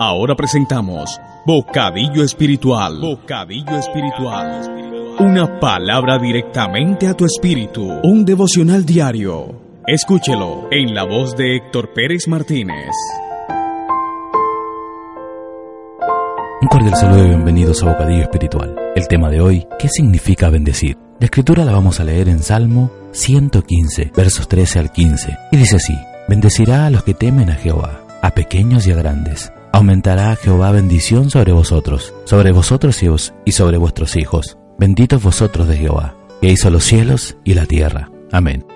Ahora presentamos Bocadillo Espiritual. Bocadillo Espiritual. Una palabra directamente a tu espíritu. Un devocional diario. Escúchelo en la voz de Héctor Pérez Martínez. Un cordial saludo y bienvenidos a Bocadillo Espiritual. El tema de hoy, ¿qué significa bendecir? La escritura la vamos a leer en Salmo 115, versos 13 al 15. Y dice así, bendecirá a los que temen a Jehová, a pequeños y a grandes Aumentará Jehová bendición sobre vosotros, sobre vosotros y sobre vuestros hijos. Benditos vosotros de Jehová, que hizo los cielos y la tierra. Amén.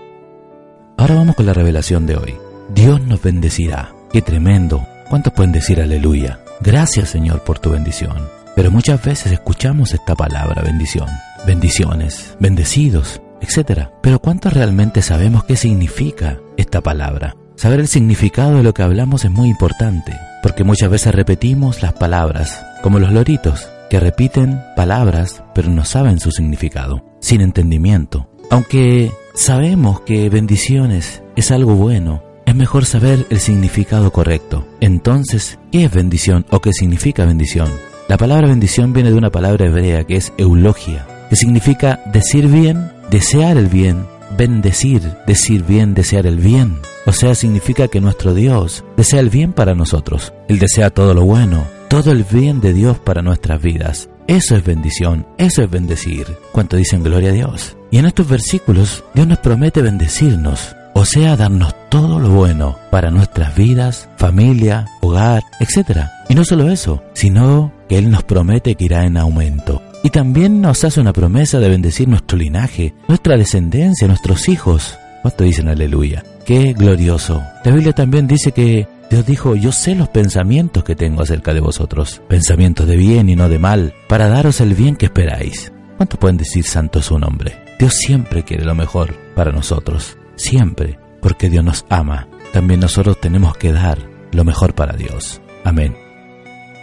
Ahora vamos con la revelación de hoy. Dios nos bendecirá. Qué tremendo. ¿Cuántos pueden decir aleluya? Gracias Señor por tu bendición. Pero muchas veces escuchamos esta palabra bendición. Bendiciones, bendecidos, etc. Pero ¿cuántos realmente sabemos qué significa esta palabra? Saber el significado de lo que hablamos es muy importante, porque muchas veces repetimos las palabras, como los loritos, que repiten palabras pero no saben su significado, sin entendimiento. Aunque sabemos que bendiciones es algo bueno, es mejor saber el significado correcto. Entonces, ¿qué es bendición o qué significa bendición? La palabra bendición viene de una palabra hebrea que es eulogia, que significa decir bien, desear el bien, bendecir, decir bien, desear el bien. O sea, significa que nuestro Dios desea el bien para nosotros. Él desea todo lo bueno, todo el bien de Dios para nuestras vidas. Eso es bendición, eso es bendecir. Cuanto dicen gloria a Dios. Y en estos versículos, Dios nos promete bendecirnos, o sea, darnos todo lo bueno para nuestras vidas, familia, hogar, etc. Y no solo eso, sino que Él nos promete que irá en aumento. Y también nos hace una promesa de bendecir nuestro linaje, nuestra descendencia, nuestros hijos. ¿Cuánto dicen aleluya? Qué glorioso. La Biblia también dice que Dios dijo, yo sé los pensamientos que tengo acerca de vosotros, pensamientos de bien y no de mal, para daros el bien que esperáis. ¿Cuánto pueden decir santo su nombre? Dios siempre quiere lo mejor para nosotros, siempre, porque Dios nos ama. También nosotros tenemos que dar lo mejor para Dios. Amén.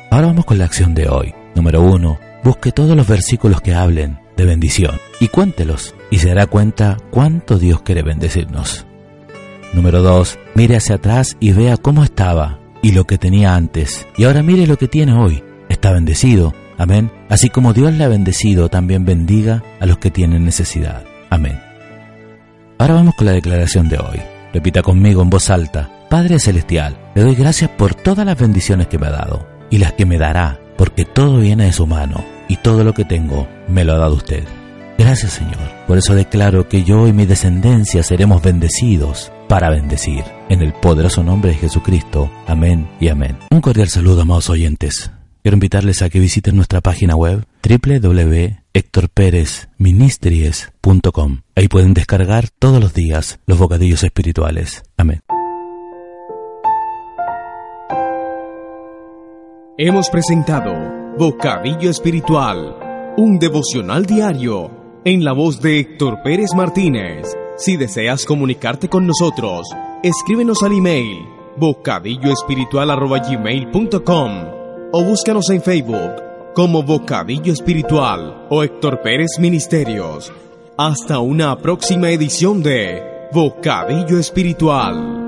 Ahora vamos con la acción de hoy. Número uno, busque todos los versículos que hablen de bendición y cuéntelos y se dará cuenta cuánto Dios quiere bendecirnos. Número 2. Mire hacia atrás y vea cómo estaba y lo que tenía antes. Y ahora mire lo que tiene hoy. Está bendecido. Amén. Así como Dios le ha bendecido, también bendiga a los que tienen necesidad. Amén. Ahora vamos con la declaración de hoy. Repita conmigo en voz alta. Padre Celestial, le doy gracias por todas las bendiciones que me ha dado y las que me dará, porque todo viene de su mano y todo lo que tengo me lo ha dado usted. Gracias Señor. Por eso declaro que yo y mi descendencia seremos bendecidos para bendecir. En el poderoso nombre de Jesucristo. Amén y amén. Un cordial saludo, amados oyentes. Quiero invitarles a que visiten nuestra página web www.hectorperezministries.com. Ahí pueden descargar todos los días los bocadillos espirituales. Amén. Hemos presentado Bocadillo Espiritual, un devocional diario en la voz de Héctor Pérez Martínez. Si deseas comunicarte con nosotros, escríbenos al email bocadilloespiritual.gmail.com o búscanos en Facebook como Bocadillo Espiritual o Héctor Pérez Ministerios. Hasta una próxima edición de Bocadillo Espiritual.